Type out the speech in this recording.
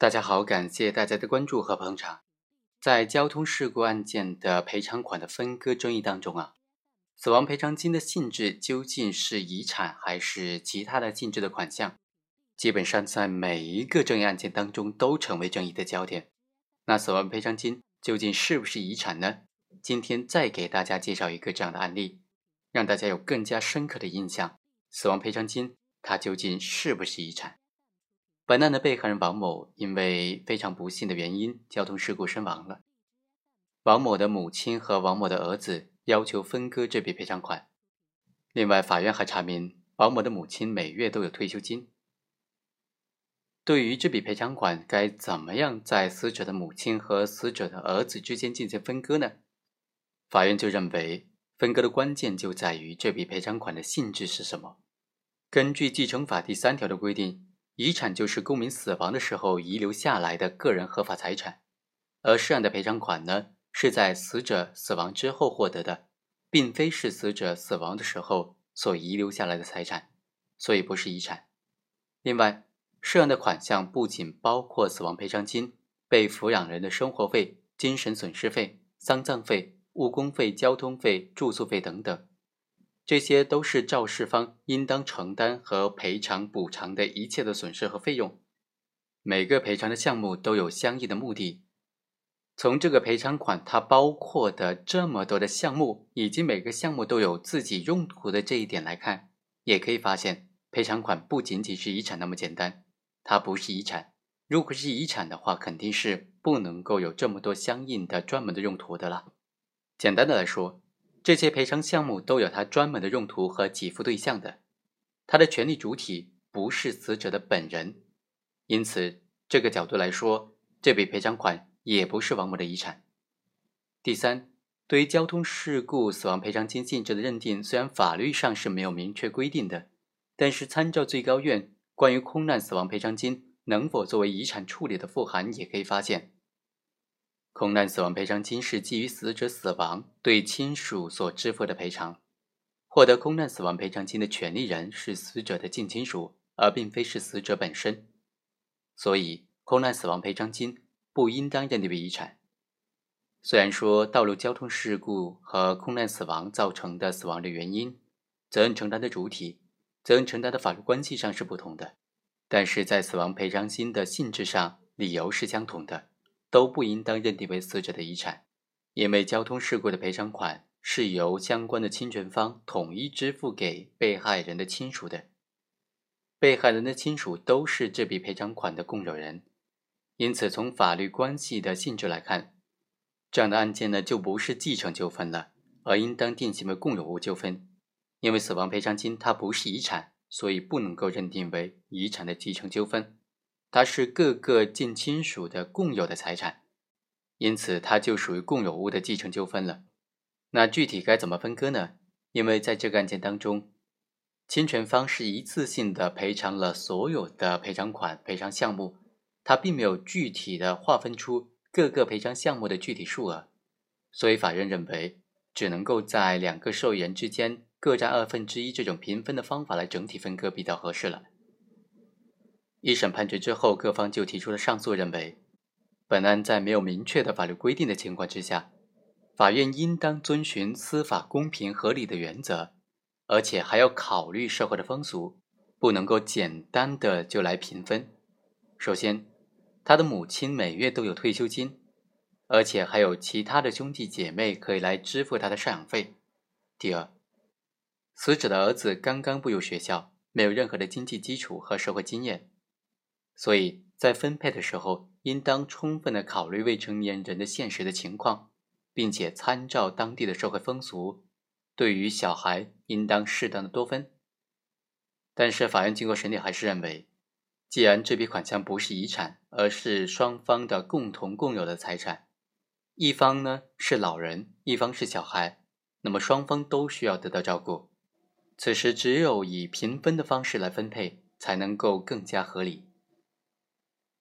大家好，感谢大家的关注和捧场。在交通事故案件的赔偿款的分割争议当中啊，死亡赔偿金的性质究竟是遗产还是其他的性质的款项？基本上在每一个争议案件当中都成为争议的焦点。那死亡赔偿金究竟是不是遗产呢？今天再给大家介绍一个这样的案例，让大家有更加深刻的印象：死亡赔偿金它究竟是不是遗产？本案的被害人王某因为非常不幸的原因，交通事故身亡了。王某的母亲和王某的儿子要求分割这笔赔偿款。另外，法院还查明王某的母亲每月都有退休金。对于这笔赔偿款，该怎么样在死者的母亲和死者的儿子之间进行分割呢？法院就认为，分割的关键就在于这笔赔偿款的性质是什么。根据继承法第三条的规定。遗产就是公民死亡的时候遗留下来的个人合法财产，而涉案的赔偿款呢，是在死者死亡之后获得的，并非是死者死亡的时候所遗留下来的财产，所以不是遗产。另外，涉案的款项不仅包括死亡赔偿金、被抚养人的生活费、精神损失费、丧葬费、误工费、交通费、住宿费等等。这些都是肇事方应当承担和赔偿补偿的一切的损失和费用。每个赔偿的项目都有相应的目的。从这个赔偿款它包括的这么多的项目，以及每个项目都有自己用途的这一点来看，也可以发现，赔偿款不仅仅是遗产那么简单。它不是遗产。如果是遗产的话，肯定是不能够有这么多相应的专门的用途的了。简单的来说。这些赔偿项目都有它专门的用途和给付对象的，它的权利主体不是死者的本人，因此这个角度来说，这笔赔偿款也不是王某的遗产。第三，对于交通事故死亡赔偿金性质的认定，虽然法律上是没有明确规定的，但是参照最高院关于空难死亡赔偿金能否作为遗产处理的复函，也可以发现。空难死亡赔偿金是基于死者死亡对亲属所支付的赔偿，获得空难死亡赔偿金的权利人是死者的近亲属，而并非是死者本身，所以空难死亡赔偿金不应当认定为遗产。虽然说道路交通事故和空难死亡造成的死亡的原因、责任承担的主体、责任承担的法律关系上是不同的，但是在死亡赔偿金的性质上，理由是相同的。都不应当认定为死者的遗产，因为交通事故的赔偿款是由相关的侵权方统一支付给被害人的亲属的，被害人的亲属都是这笔赔偿款的共有人，因此从法律关系的性质来看，这样的案件呢就不是继承纠纷了，而应当定性为共有物纠纷，因为死亡赔偿金它不是遗产，所以不能够认定为遗产的继承纠纷。它是各个近亲属的共有的财产，因此它就属于共有物的继承纠纷了。那具体该怎么分割呢？因为在这个案件当中，侵权方是一次性的赔偿了所有的赔偿款、赔偿项目，它并没有具体的划分出各个赔偿项目的具体数额，所以法院认为只能够在两个受益人之间各占二分之一这种平分的方法来整体分割比较合适了。一审判决之后，各方就提出了上诉，认为本案在没有明确的法律规定的情况之下，法院应当遵循司法公平合理的原则，而且还要考虑社会的风俗，不能够简单的就来平分。首先，他的母亲每月都有退休金，而且还有其他的兄弟姐妹可以来支付他的赡养费。第二，死者的儿子刚刚步入学校，没有任何的经济基础和社会经验。所以在分配的时候，应当充分的考虑未成年人的现实的情况，并且参照当地的社会风俗，对于小孩应当适当的多分。但是法院经过审理，还是认为，既然这笔款项不是遗产，而是双方的共同共有的财产，一方呢是老人，一方是小孩，那么双方都需要得到照顾。此时只有以平分的方式来分配，才能够更加合理。